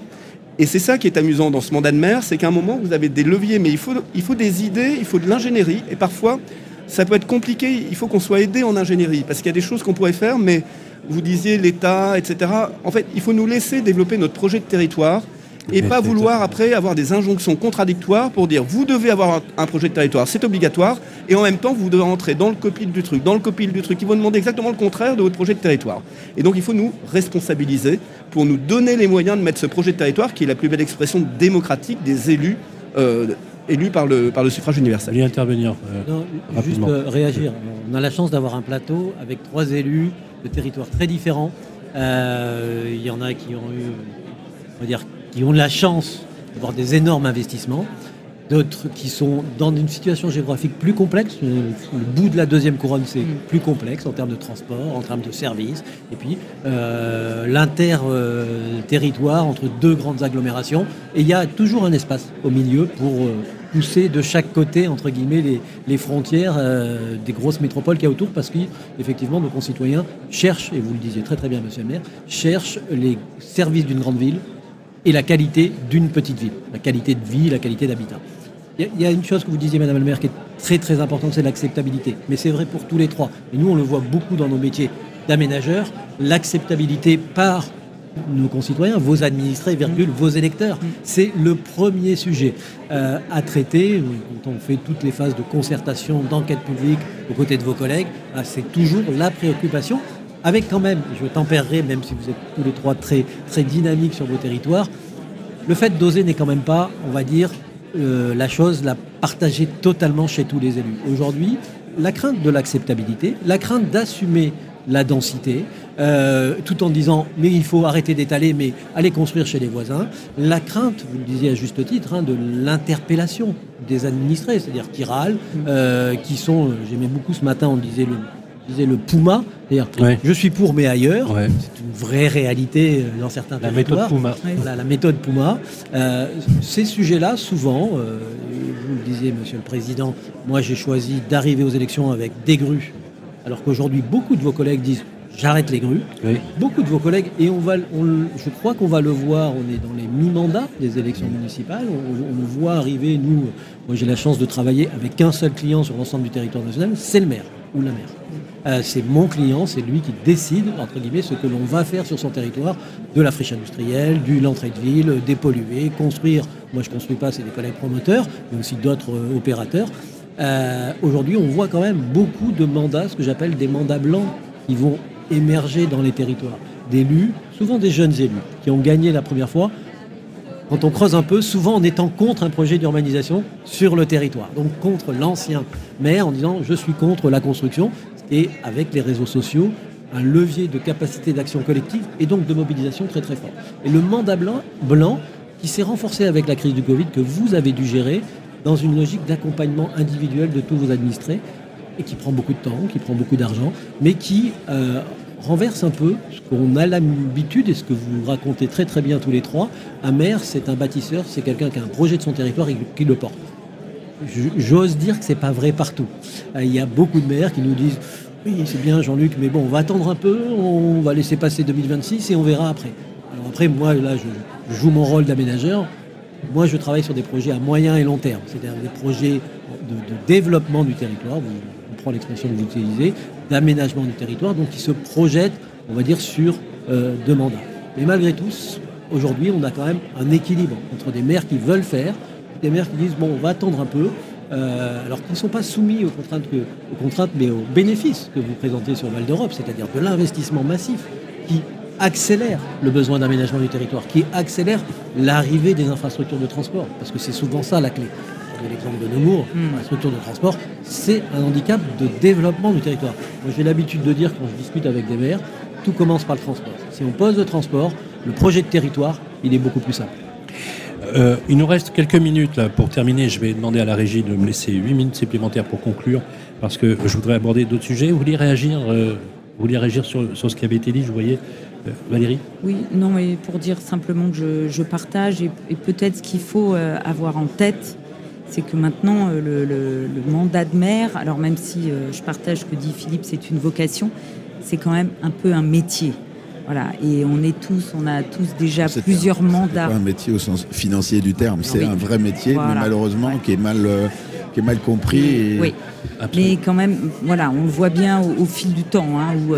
Et c'est ça qui est amusant dans ce mandat de maire, c'est qu'à un moment, vous avez des leviers, mais il faut, il faut des idées, il faut de l'ingénierie. Et parfois, ça peut être compliqué, il faut qu'on soit aidé en ingénierie, parce qu'il y a des choses qu'on pourrait faire, mais vous disiez l'État, etc. En fait, il faut nous laisser développer notre projet de territoire et pas vouloir après avoir des injonctions contradictoires pour dire vous devez avoir un, projet de territoire, c'est obligatoire, et en même temps vous devez rentrer dans le copil du truc, dans le copil du truc, ils vont demander exactement le contraire de votre projet de territoire. Et donc il faut nous responsabiliser pour nous donner les moyens de mettre ce projet de territoire qui est la plus belle expression démocratique des élus. Euh, élus par le, par le suffrage universel. y intervenir. Euh, juste euh, réagir. On a la chance d'avoir un plateau avec trois élus de territoires très différents. Il y en a qui ont eu, on va dire, qui ont la chance d'avoir des énormes investissements, d'autres qui sont dans une situation géographique plus complexe. Le bout de la deuxième couronne, c'est mm. plus complexe en termes de transport, en termes de services, et puis euh, l'inter-territoire entre deux grandes agglomérations. Et il y a toujours un espace au milieu pour euh, pousser de chaque côté, entre guillemets, les, frontières euh, des grosses métropoles qu'il y a autour, parce qu'effectivement, nos concitoyens cherchent, et vous le disiez très très bien, monsieur le maire, cherchent les services d'une grande ville et la qualité d'une petite ville, la qualité de vie, la qualité d'habitat. Il y, a une chose que vous disiez, Madame le maire, qui est très très importante, c'est l'acceptabilité. Mais c'est vrai pour tous les trois. Et nous, on le voit beaucoup dans nos métiers d'aménageurs, l'acceptabilité par nos concitoyens, vos administrés, virgule, vos électeurs. C'est le premier sujet euh, à traiter quand on fait toutes les phases de concertation, d'enquête publique aux côtés de vos collègues. Ah, c'est toujours la préoccupation avec quand même, je tempérerai, même si vous êtes tous les trois très, très dynamiques sur vos territoires, le fait d'oser n'est quand même pas, on va dire, euh, la chose la partager totalement chez tous les élus. Aujourd'hui, la crainte de l'acceptabilité, la crainte d'assumer la densité, euh, tout en disant mais il faut arrêter d'étaler, mais aller construire chez les voisins. La crainte, vous le disiez à juste titre, hein, de l'interpellation des administrés, c'est-à-dire qui râlent, euh, qui sont, j'aimais beaucoup ce matin, on disait le le Puma, c'est-à-dire je suis pour mais ailleurs. C'est une vraie réalité dans certains la Méthode Puma. la méthode Puma. ces sujets-là, souvent, vous le disiez, Monsieur le Président, moi j'ai choisi d'arriver aux élections avec des grues alors qu'aujourd'hui, beaucoup de vos collègues disent j'arrête les grues. Beaucoup de vos collègues, et on va, je crois qu'on va le voir, on est dans les mi-mandats des élections municipales, on, le voit arriver, nous, moi j'ai la chance de travailler avec qu'un seul client sur l'ensemble du territoire national, c'est le maire ou la maire. Euh, c'est mon client, c'est lui qui décide, entre guillemets, ce que l'on va faire sur son territoire, de la friche industrielle, du l'entrée de ville, dépolluer, construire. Moi, je ne construis pas, c'est des collègues promoteurs, mais aussi d'autres euh, opérateurs. Euh, aujourd'hui, on voit quand même beaucoup de mandats, ce que j'appelle des mandats blancs, qui vont émerger dans les territoires. D'élus, souvent des jeunes élus, qui ont gagné la première fois. Quand on creuse un peu, souvent en étant contre un projet d'urbanisation sur le territoire. Donc contre l'ancien maire en disant je suis contre la construction. Et avec les réseaux sociaux, un levier de capacité d'action collective et donc de mobilisation très très fort. Et le mandat blanc, blanc qui s'est renforcé avec la crise du Covid, que vous avez dû gérer, dans une logique d'accompagnement individuel de tous vos administrés, et qui prend beaucoup de temps, qui prend beaucoup d'argent, mais qui euh, renverse un peu ce qu'on a l'habitude et ce que vous racontez très très bien tous les trois. Un maire, c'est un bâtisseur, c'est quelqu'un qui a un projet de son territoire et qui le porte. J'ose dire que c'est pas vrai partout. Euh, il y a beaucoup de maires qui nous disent oui, c'est bien Jean-Luc, mais bon, on va attendre un peu, on va laisser passer 2026 et on verra après. Alors après, moi, là, je joue mon rôle d'aménageur. Moi, je travaille sur des projets à moyen et long terme, c'est-à-dire des projets de, développement du territoire, on prend l'expression que vous utilisez, d'aménagement du territoire, donc qui se projettent, on va dire, sur euh, deux mandats. Mais malgré tout, aujourd'hui, on a quand même un équilibre entre des maires qui veulent faire, des maires qui disent, bon, on va attendre un peu, euh, alors qu'ils ne sont pas soumis aux contraintes, aux contraintes, mais aux bénéfices que vous présentez sur Val d'Europe, c'est-à-dire de l'investissement massif qui accélère le besoin d'aménagement du territoire, qui accélère l'arrivée des infrastructures de transport, parce que c'est souvent ça la clé. L'exemple de Nemours, hmm. la structure de transport, c'est un handicap de développement du territoire. Moi, j'ai l'habitude de dire quand je discute avec des maires, tout commence par le transport. Si on pose le transport, le projet de territoire, il est beaucoup plus simple. Euh, il nous reste quelques minutes pour terminer. Je vais demander à la régie de me laisser 8 minutes supplémentaires pour conclure, parce que je voudrais aborder d'autres sujets. Vous voulez réagir, euh, vous voulez réagir sur, ce qui avait été dit Je voyais euh, Valérie Oui, non, mais pour dire simplement que je, partage et, peut-être ce qu'il faut avoir en tête, c'est que maintenant le, mandat de maire, alors même si je partage ce que dit Philippe, c'est une vocation, c'est quand même un peu un métier. Voilà, et on est tous, on a tous déjà plusieurs mandats. Pas un métier au sens financier du terme, c'est un vrai métier, mais malheureusement qui est mal, qui est mal compris. Oui, mais quand même, voilà, on le voit bien au, fil du temps, hein, où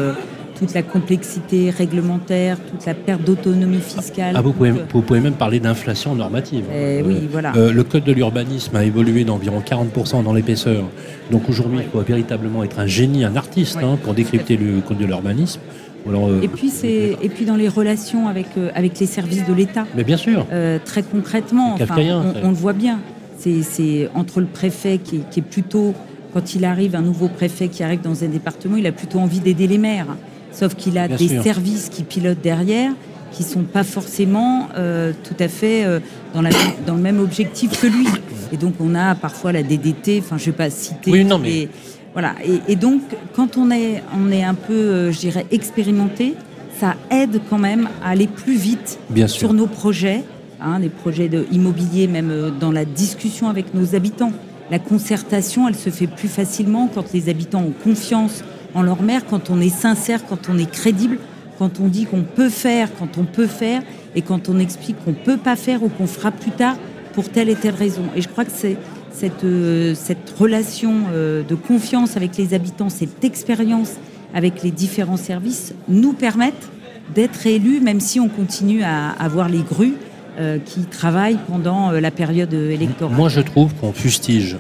toute la complexité réglementaire, toute la perte d'autonomie fiscale. Ah, vous, pouvez, vous pouvez même parler d'inflation normative. Eh oui, voilà. Euh, le code de l'urbanisme a évolué d'environ 40% dans l'épaisseur. Donc aujourd'hui, il faut véritablement être un génie, un artiste hein, pour décrypter le code de l'urbanisme. Euh, et puis c'est et puis dans les relations avec euh, avec les services de l'État. Mais bien sûr. très concrètement, on, le voit bien. C'est entre le préfet qui est, qui est, plutôt quand il arrive un nouveau préfet qui arrive dans un département, il a plutôt envie d'aider les maires. Sauf qu'il a des services qui pilotent derrière qui sont pas forcément euh, tout à fait euh, dans, la, dans, le même objectif que lui. Et donc on a parfois la DDT, enfin je vais pas citer. Oui, non, mais... voilà. Et, donc quand on est, on est un peu, euh, je dirais, expérimenté, ça aide quand même à aller plus vite sur nos projets, hein, les projets de immobilier, même dans la discussion avec nos habitants. La concertation, elle se fait plus facilement quand les habitants ont confiance en leur mère, quand on est sincère, quand on est crédible, quand on dit qu'on peut faire, quand on peut faire, et quand on explique qu'on ne peut pas faire ou qu'on fera plus tard pour telle et telle raison. Et je crois que c'est cette, euh, cette relation euh, de confiance avec les habitants, cette expérience avec les différents services nous permettent d'être élus, même si on continue à avoir les grues euh, qui travaillent pendant la période électorale. Moi, je trouve qu'on fustige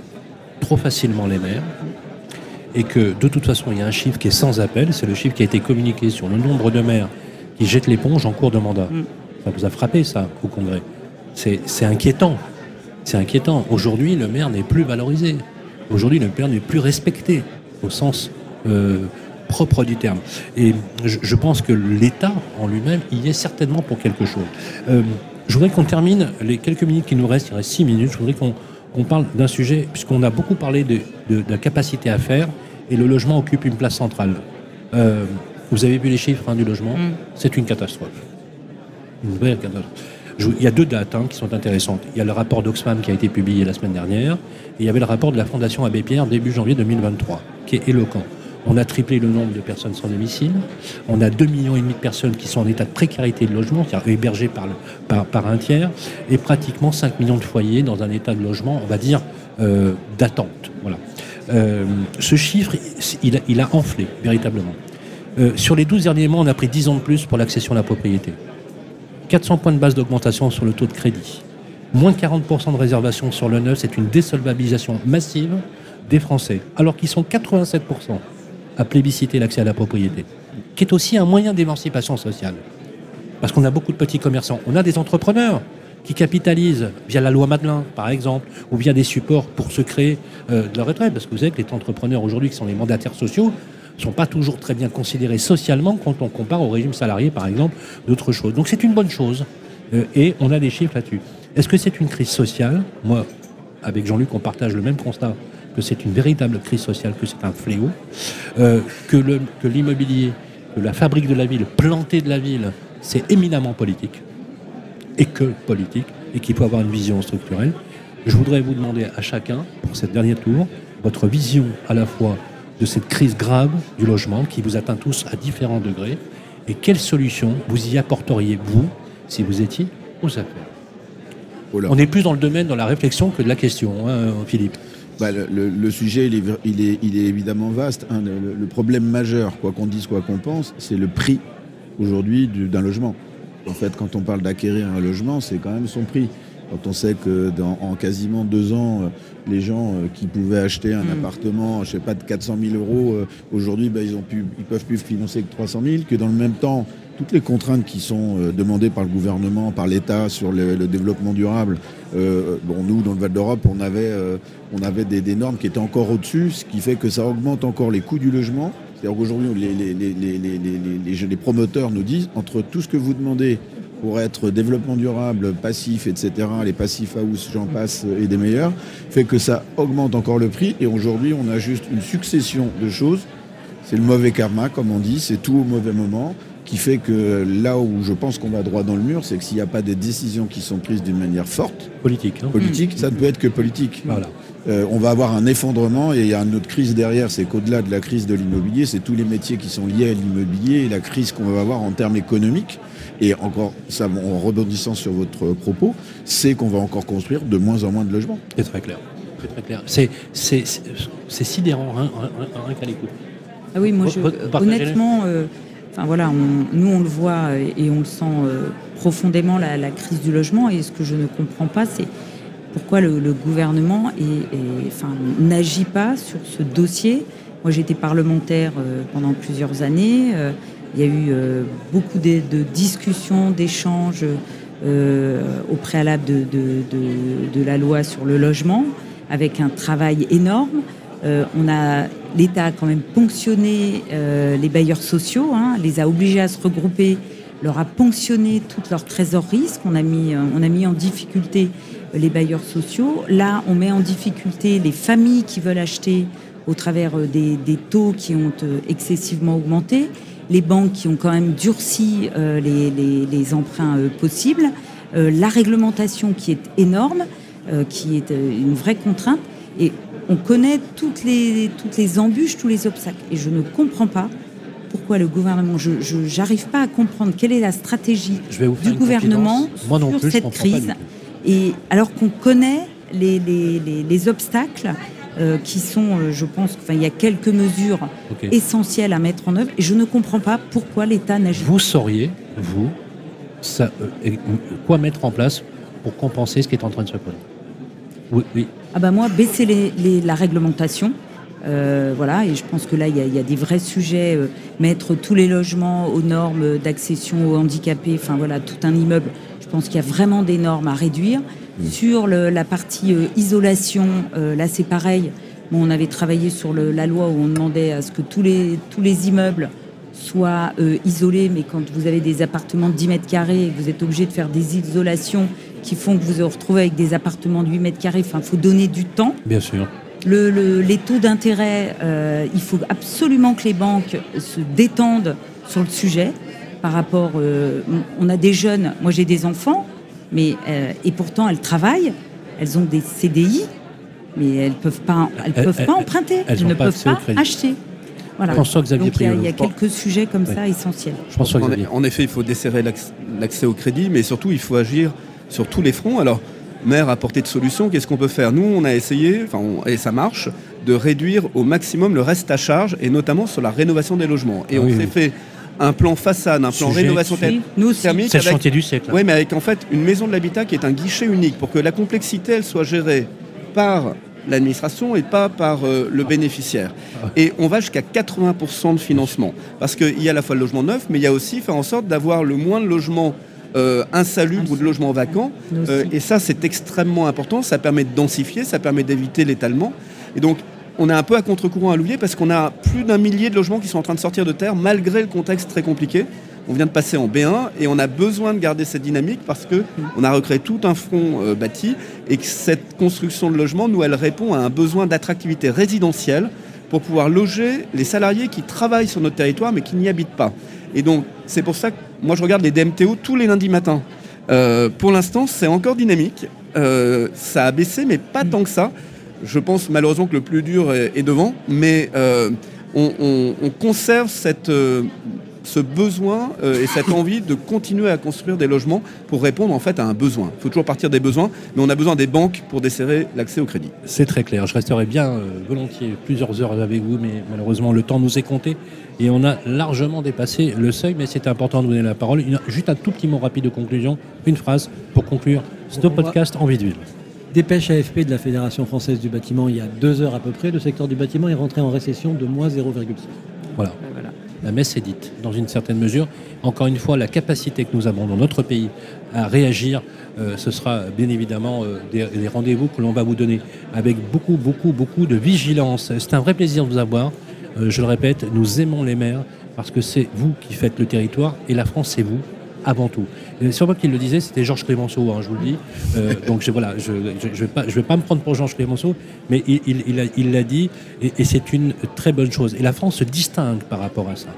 trop facilement les maires et que de toute façon il y a un chiffre qui est sans appel, c'est le chiffre qui a été communiqué sur le nombre de maires qui jettent l'éponge en cours de mandat. Mm. Ça vous a frappé ça au Congrès? C'est inquiétant. C'est inquiétant. Aujourd'hui, le maire n'est plus valorisé. Aujourd'hui, le maire n'est plus respecté au sens euh, propre du terme. Et je, pense que l'État en lui-même y est certainement pour quelque chose. Euh, je voudrais qu'on termine les quelques minutes qui nous restent, il reste six minutes, je voudrais qu'on parle d'un sujet, puisqu'on a beaucoup parlé de, la capacité à faire, et le logement occupe une place centrale. Euh, vous avez vu les chiffres hein, du logement, mm. c'est une catastrophe. Une vraie catastrophe. Il y a deux dates hein, qui sont intéressantes. Il y a le rapport d'Oxfam qui a été publié la semaine dernière, et il y avait le rapport de la Fondation Abbé Pierre début janvier 2023, qui est éloquent. On a triplé le nombre de personnes sans domicile. On a 2,5 millions de personnes qui sont en état de précarité de logement, c'est-à-dire hébergées par, par, un tiers, et pratiquement 5 millions de foyers dans un état de logement, on va dire, euh, d'attente. Voilà. Euh, ce chiffre, il a, enflé, véritablement. Euh, sur les 12 derniers mois, on a pris 10 ans de plus pour l'accession à la propriété. 400 points de base d'augmentation sur le taux de crédit. Moins de 40% de réservation sur le neuf, c'est une désolvabilisation massive des Français, alors qu'ils sont 87% à plébisciter l'accès à la propriété, qui est aussi un moyen d'émancipation sociale. Parce qu'on a beaucoup de petits commerçants, on a des entrepreneurs qui capitalisent via la loi Madelin, par exemple, ou via des supports pour se créer euh, de leur retraite. Parce que vous savez que les entrepreneurs aujourd'hui, qui sont les mandataires sociaux, ne sont pas toujours très bien considérés socialement quand on compare au régime salarié, par exemple, d'autres choses. Donc c'est une bonne chose. Euh, et on a des chiffres là-dessus. Est-ce que c'est une crise sociale? Moi, avec Jean-Luc, on partage le même constat que c'est une véritable crise sociale, que c'est un fléau, euh, que l'immobilier, que, la fabrique de la ville, planter de la ville, c'est éminemment politique, et que politique, et qu'il faut avoir une vision structurelle. Je voudrais vous demander à chacun, pour cette dernière tour, votre vision à la fois de cette crise grave du logement qui vous atteint tous à différents degrés, et quelles solutions vous y apporteriez, vous, si vous étiez aux affaires On est plus dans le domaine, dans la réflexion que de la question, hein, Philippe. Bah, le, sujet, il est, il est, évidemment vaste. Hein. Le, problème majeur, quoi qu'on dise, quoi qu'on pense, c'est le prix aujourd'hui d'un logement. En fait, quand on parle d'acquérir un logement, c'est quand même son prix. Quand on sait que dans en quasiment deux ans, euh, les gens euh, qui pouvaient acheter un mm. appartement, je sais pas, de 400 000 euros, euh, aujourd'hui, bah, ils ont pu, ils peuvent plus financer que 300 000, que dans le même temps, toutes les contraintes qui sont demandées par le gouvernement, par l'État sur le, développement durable, euh, bon, nous, dans le Val d'Europe, on avait, euh, on avait des, normes qui étaient encore au-dessus, ce qui fait que ça augmente encore les coûts du logement. C'est-à-dire qu'aujourd'hui, les, les, les, promoteurs nous disent, entre tout ce que vous demandez pour être développement durable, passif, etc., les passifs house, j'en passe, et des meilleurs, fait que ça augmente encore le prix. Et aujourd'hui, on a juste une succession de choses. C'est le mauvais karma, comme on dit, c'est tout au mauvais moment qui fait que là où je pense qu'on va droit dans le mur, c'est que s'il n'y a pas des décisions qui sont prises d'une manière forte, politique, politique, ça ne peut être que politique. Voilà. Euh, on va avoir un effondrement et il y a une autre crise derrière, c'est qu'au-delà de la crise de l'immobilier, c'est tous les métiers qui sont liés à l'immobilier et la crise qu'on va avoir en termes économiques. Et encore, ça, en rebondissant sur votre propos, c'est qu'on va encore construire de moins en moins de logements. C'est très clair. C'est très clair. C'est sidérant, hein, rien qu'à l'écoute. Ah oui, moi, je, honnêtement, euh, Enfin voilà, nous on le voit et on le sent euh, profondément la, crise du logement. Et ce que je ne comprends pas, c'est pourquoi le, gouvernement n'agit pas sur ce dossier. Moi j'étais parlementaire euh, pendant plusieurs années. Euh, il y a eu beaucoup de, discussions, d'échanges au préalable de, la loi sur le logement, avec un travail énorme. on a L'État a quand même ponctionné euh, les bailleurs sociaux, hein, les a obligés à se regrouper, leur a ponctionné toute leur trésorerie, ce qu'on a mis, euh, on a mis en difficulté euh, les bailleurs sociaux. Là, on met en difficulté les familles qui veulent acheter au travers des, taux qui ont excessivement augmenté, les banques qui ont quand même durci les, emprunts possibles, la réglementation qui est énorme, qui est une vraie contrainte. Et on connaît toutes les, toutes les embûches, tous les obstacles. Et je ne comprends pas pourquoi le gouvernement, je n'arrive pas à comprendre quelle est la stratégie du gouvernement sur cette crise. Et alors qu'on connaît les, les, obstacles euh, qui sont, euh, je pense, enfin, il y a quelques mesures essentielles à mettre en œuvre, et je ne comprends pas pourquoi l'État n'agit pas. Vous sauriez, vous, ça, euh, quoi mettre en place pour compenser ce qui est en train de se passer oui, oui. Ah bah moi, baisser la réglementation. Voilà, et je pense que là, il y, a des vrais sujets. Mettre tous les logements aux normes d'accession aux handicapés, enfin voilà, tout un immeuble. Je pense qu'il y a vraiment des normes à réduire. Sur la partie euh, isolation, là, c'est pareil. on avait travaillé sur la loi où on demandait à ce que tous les, tous les immeubles soient euh, isolés, mais quand vous avez des appartements de 10 mètres carrés et que vous êtes obligé de faire des isolations qui font que vous vous retrouvez avec des appartements de 8 mètres carrés, enfin, il faut donner du temps. Bien sûr. les taux d'intérêt, euh, il faut absolument que les banques se détendent sur le sujet. Par rapport, euh, on a des jeunes, moi j'ai des enfants, mais et pourtant elles travaillent, elles ont des CDI, mais elles peuvent pas, elles, peuvent pas emprunter, elles, ne peuvent pas acheter. Voilà. Donc il y, a, quelques sujets comme ça essentiels. En, en, effet, il faut desserrer l'accès au crédit, mais surtout il faut agir sur tous les fronts. Alors, maire a apporté de solutions. Qu'est-ce qu'on peut faire? Nous, on a essayé, enfin, et ça marche, de réduire au maximum le reste à charge, et notamment sur la rénovation des logements. Et ah on s'est fait un plan façade, un plan rénovation thermique. C'est le chantier du siècle. Oui, mais avec en fait une maison de l'habitat qui est un guichet unique pour que la complexité elle soit gérée par l'administration et pas par euh, le bénéficiaire. Ah. Et on va jusqu'à 80% de financement. Parce qu'il y a à la fois le logement neuf, mais il y a aussi faire en sorte d'avoir le moins de logements euh, insalubres ou de logements vacants. Euh, et ça, c'est extrêmement important. Ça permet de densifier, ça permet d'éviter l'étalement. Et donc, on est un peu à contre-courant à Louviers parce qu'on a plus d'un millier de logements qui sont en train de sortir de terre malgré le contexte très compliqué. On vient de passer en B1 et on a besoin de garder cette dynamique parce que on a recréé tout un front euh, bâti et que cette construction de logements, nous, elle répond à un besoin d'attractivité résidentielle pour pouvoir loger les salariés qui travaillent sur notre territoire mais qui n'y habitent pas. Et donc, c'est pour ça que moi, je regarde les DMTO tous les lundis matins. Euh, pour l'instant, c'est encore dynamique. Euh, ça a baissé, mais pas tant que ça. Je pense malheureusement que le plus dur est, devant, mais on, conserve cette ce besoin euh, et cette <coughs> envie de continuer à construire des logements pour répondre en fait à un besoin. Il faut toujours partir des besoins, mais on a besoin des banques pour desserrer l'accès au crédit. C'est très clair. Je resterai bien euh, volontiers plusieurs heures avec vous, mais malheureusement le temps nous est compté et on a largement dépassé le seuil, mais c'est important de donner la parole. juste un tout petit mot rapide de conclusion, une phrase pour conclure ce podcast en ville. Dépêche AFP de la Fédération française du bâtiment il y a deux heures à peu près, le secteur du bâtiment est rentré en récession de moins 0,6. Voilà la messe est dite, dans une certaine mesure. Encore une fois, la capacité que nous avons dans notre pays à réagir, euh, ce sera bien évidemment euh, des, rendez-vous que l'on va vous donner avec beaucoup, beaucoup, beaucoup de vigilance. C'est un vrai plaisir de vous avoir. Euh, je le répète, nous aimons les maires parce que c'est vous qui faites le territoire et la France, c'est vous avant tout. C'est moi qui le disait, c'était Georges Clémenceau, hein, je vous le dis. Euh, donc je, voilà, je ne vais, pas me prendre pour Georges Clémenceau, mais il l'a dit, et c'est une très bonne chose. Et la France se distingue par rapport à ça.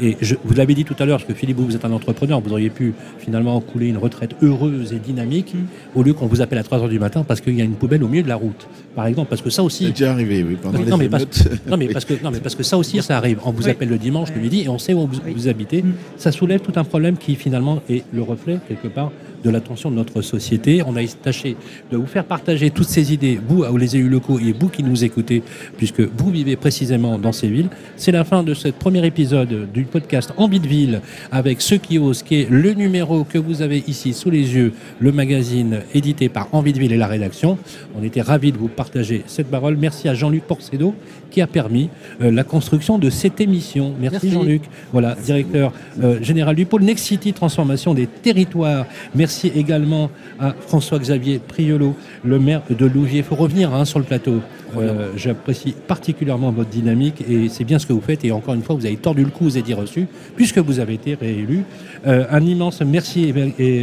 Et je, vous l'avez dit tout à l'heure, parce que Philippe, vous, êtes un entrepreneur, vous auriez pu finalement couler une retraite heureuse et dynamique mm. au lieu qu'on vous appelle à 3h du matin parce qu'il y a une poubelle au milieu de la route. Par exemple, parce que ça aussi. C'est déjà arrivé, oui, pendant non, mais parce, non, mais parce que, non, mais parce que ça aussi, ça arrive. On vous appelle le dimanche, le midi, et on sait où vous, habitez. Mm. Ça soulève tout un problème qui finalement est le reflet, quelque part, de l'attention de notre société. On a tâché de vous faire partager toutes ces idées, vous, les élus locaux et vous qui nous écoutez, puisque vous vivez précisément dans ces villes. C'est la fin de ce premier épisode du podcast Envie de ville avec Ceux qui osent, qui est le numéro que vous avez ici sous les yeux, le magazine édité par Envie de ville et la rédaction. On était ravis de vous partager cette parole. Merci à Jean-Luc Porcedo qui a permis euh, la construction de cette émission. Merci, Jean-Luc. Voilà, directeur euh, général du pôle Next City Transformation des territoires. Merci également à François-Xavier Priolo, le maire de Louviers. Il faut revenir hein, sur le plateau. Euh, j'apprécie particulièrement votre dynamique et c'est bien ce que vous faites. Et encore une fois, vous avez tordu le cou, vous avez dit reçu, puisque vous avez été réélu. un immense merci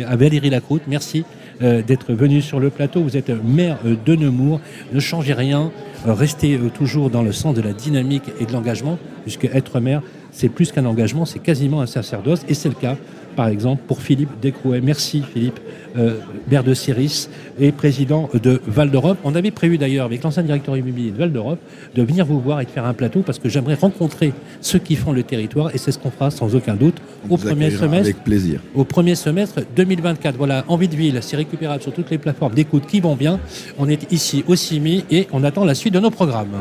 à Valérie Lacroute. Merci d'être venu sur le plateau. Vous êtes maire de Nemours. Ne changez rien. Euh, euh, toujours dans le sens de la dynamique et de l'engagement, puisque être maire, c'est plus qu'un engagement, c'est quasiment un sacerdoce, et c'est le cas par exemple, pour Philippe Descrouet. Merci Philippe, euh, maire de Céris et président de Val d'Europe. On avait prévu d'ailleurs avec l'ancien directeur immobilier de Val d'Europe de venir vous voir et de faire un plateau parce que j'aimerais rencontrer ceux qui font le territoire et c'est ce qu'on fera sans aucun doute au premier semestre. Avec plaisir. Au premier semestre 2024. Voilà, Envie de ville, c'est récupérable sur toutes les plateformes d'écoute qui vont bien. On est ici au CIMI et on attend la suite de nos programmes.